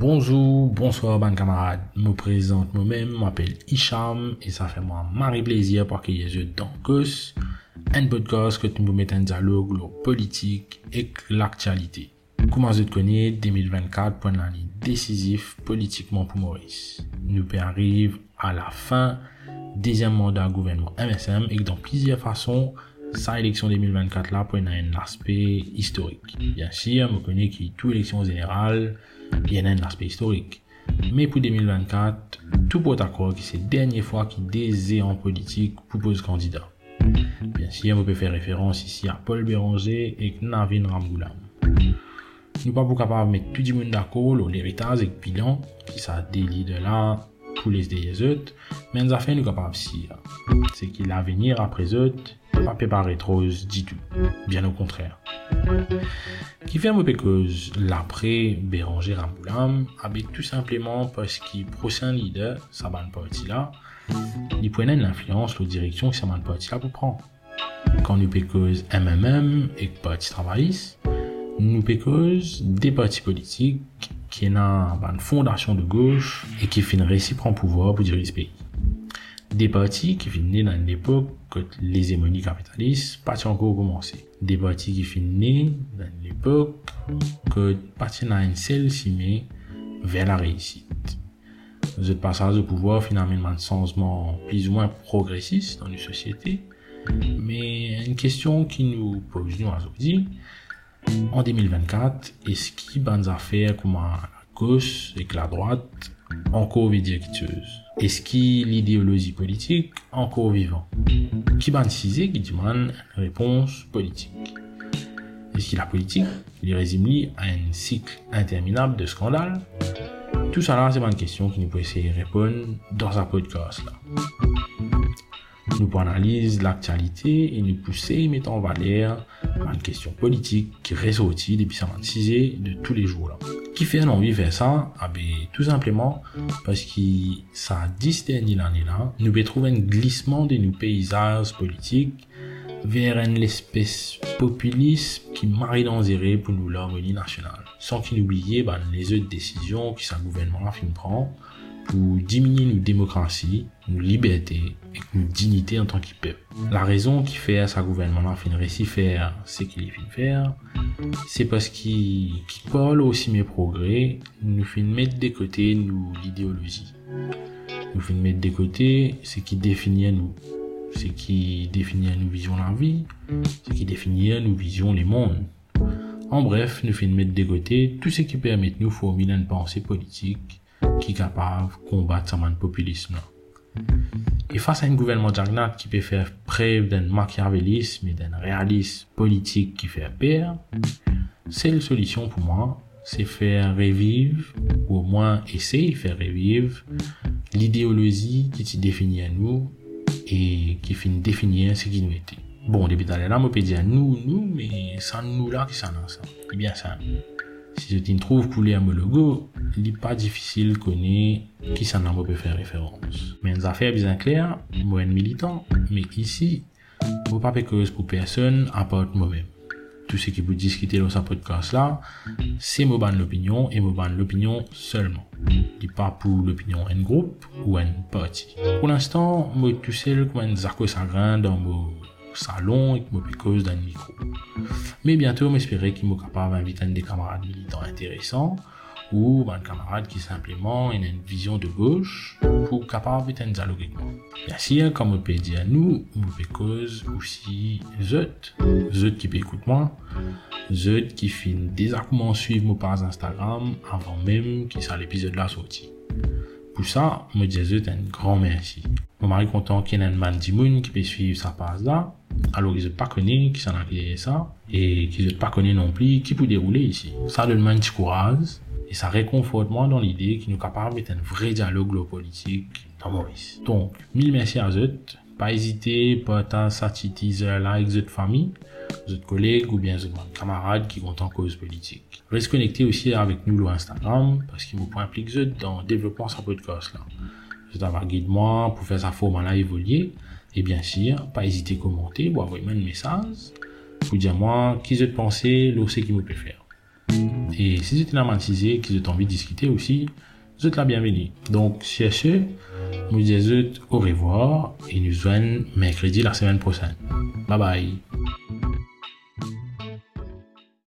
Bonjour, bonsoir, ban camarades. Me présente moi-même, m'appelle Hicham, et ça fait moi mari plaisir pour que je dans cause un podcast que tu me mettes en dialogue politique et l'actualité. Comment je te connais 2024 pour une année décisif politiquement pour Maurice. Nous arrive à la fin deuxième mandat gouvernement MSM et dans plusieurs façons sa élection 2024 là pour un aspect historique. Bien sûr, je connais que toute élection générale, il y a un aspect historique. Mais pour 2024, tout pour accord que c'est la dernière fois qu'il des en politique propose candidat. Bien sûr, on peut faire référence ici à Paul Béranger et Navin Ramgoulam. Nous pas capable de mettre tout le monde d'accord l'héritage et le bilan qui ça délie de là pour les autres, mais nous avons nous capable si c'est qu'il l'avenir après eux pas préparé trop du tout, bien au contraire. Qui fait peu que l'après Béranger Ramboulam, avec tout simplement parce qu'il prochain leader, ça va parti là, il prenait l'influence, la direction que ça va parti là pour prendre. Quand nous pécose MMM et parti travailliste, nous pécose des partis politiques qui ont une fondation de gauche et qui finissent récit prendre pouvoir pour diriger ce pays des partis qui finissent dans l'époque que les hémonies capitalistes pas encore commencé. Des partis qui finissent dans l'époque que parti dans une seule cimée vers la réussite. Ce passage au pouvoir finalement un changement plus ou moins progressiste dans une société. Mais une question qui nous pose nous aujourd'hui, en 2024, est-ce qu'il y a des affaires comme la gauche et la droite encore. Est-ce qu'il l'idéologie politique encore vivant? Qui bancisé qui demande une réponse politique? Est-ce que la politique il résume à un cycle interminable de scandales? Tout ça là, c'est une question qui nous peut essayer de répondre dans un podcast là. Nous pouvons analyser l'actualité et nous pousser mettre en valeur une question politique qui ressortit depuis 56 de tous les jours là qui fait envie de faire ça ah ben, Tout simplement parce que ça distingue l'année là, nous pouvons trouver un glissement de nos paysages politiques vers une espèce populisme qui marie dangereux pour nous l'harmonie nationale. Sans qu'il oublie ben, les autres décisions que sa gouvernement fin prend pour diminuer nos démocraties, nos libertés et nos dignités en tant que. La raison qui fait sa gouvernement fin réussi faire ce qu'il fin faire, c'est parce qu'il parle aussi mes progrès, nous fin mettre de côté nous l'idéologie. Nous fin mettre de côté ce qui définit nous, ce qui définit nous vision la vie, ce qui définit nous vision les mondes. En bref, nous fin mettre de côté tout ce qui permet de nous formuler une pensée politique qui capable de combattre ce populisme. Et face à un gouvernement Jagnat qui peut faire preuve d'un machiavélisme et d'un réalisme politique qui fait peur, seule solution pour moi, c'est faire revivre, ou au moins essayer de faire revivre, l'idéologie qui se définit à nous et qui finit définir ce qui nous était. Bon, depuis là, on peut dire nous, nous, mais sans nous là, qui s'en ça. Eh bien, ça. Si je t'y trouve coulé à mon logo, il n'est pas difficile de connaître qui ça n'a peut faire référence. Mais une affaire bien claire, moi un militant, mais ici, vous pas cause pour personne à part moi-même. Tout ce qui vous discuter dans ce podcast là, c'est moi ban l'opinion et moi ban l'opinion seulement. Il pas pour l'opinion d'un groupe ou un parti. Pour l'instant, moi tout seul comme un zarco sagrin dans mon salon et qui me cause d'un micro. Mais bientôt, m'espérer qu'il m'est capable d'inviter des camarades militants intéressants ou un camarade qui simplement a une vision de gauche pour capable de dialogue avec moi. Bien sûr, comme on peut dire nous, on peut cause aussi zut, zut qui peut écouter moi, zut qui finit désaccord suivre mon page Instagram avant même qu'il soit l'épisode là sorti. Pour ça, me dis zut un grand merci. Mon mari content qu'il y ait un man qui peut suivre sa page là, alors qu'ils ne pas connu qui s'en a ça, et qu'ils ne pas connu non plus qui peut dérouler ici. Ça donne un petit courage, et ça réconforte moi dans l'idée qu'il nous capable de un vrai dialogue politique dans Maurice. Donc, mille merci à eux. Pas hésiter, partager cette teaser là avec votre famille, votre collègues ou bien votre camarades qui comptent en cause politique. Restez connecté aussi avec nous sur Instagram parce qu'il vous peut impliquer dans le développement de ce podcast là. Vous avez guide moi pour faire sa forme là évoluer. Et bien sûr, pas hésiter à commenter ou envoyer un message pour dire moi qui je pensez, l'eau c'est qui peut faire. Et si vous êtes matisé, qui vous envie de discuter aussi, vous êtes la bienvenue. Donc, ce, nous disons au revoir et nous voyons mercredi la semaine prochaine. Bye bye.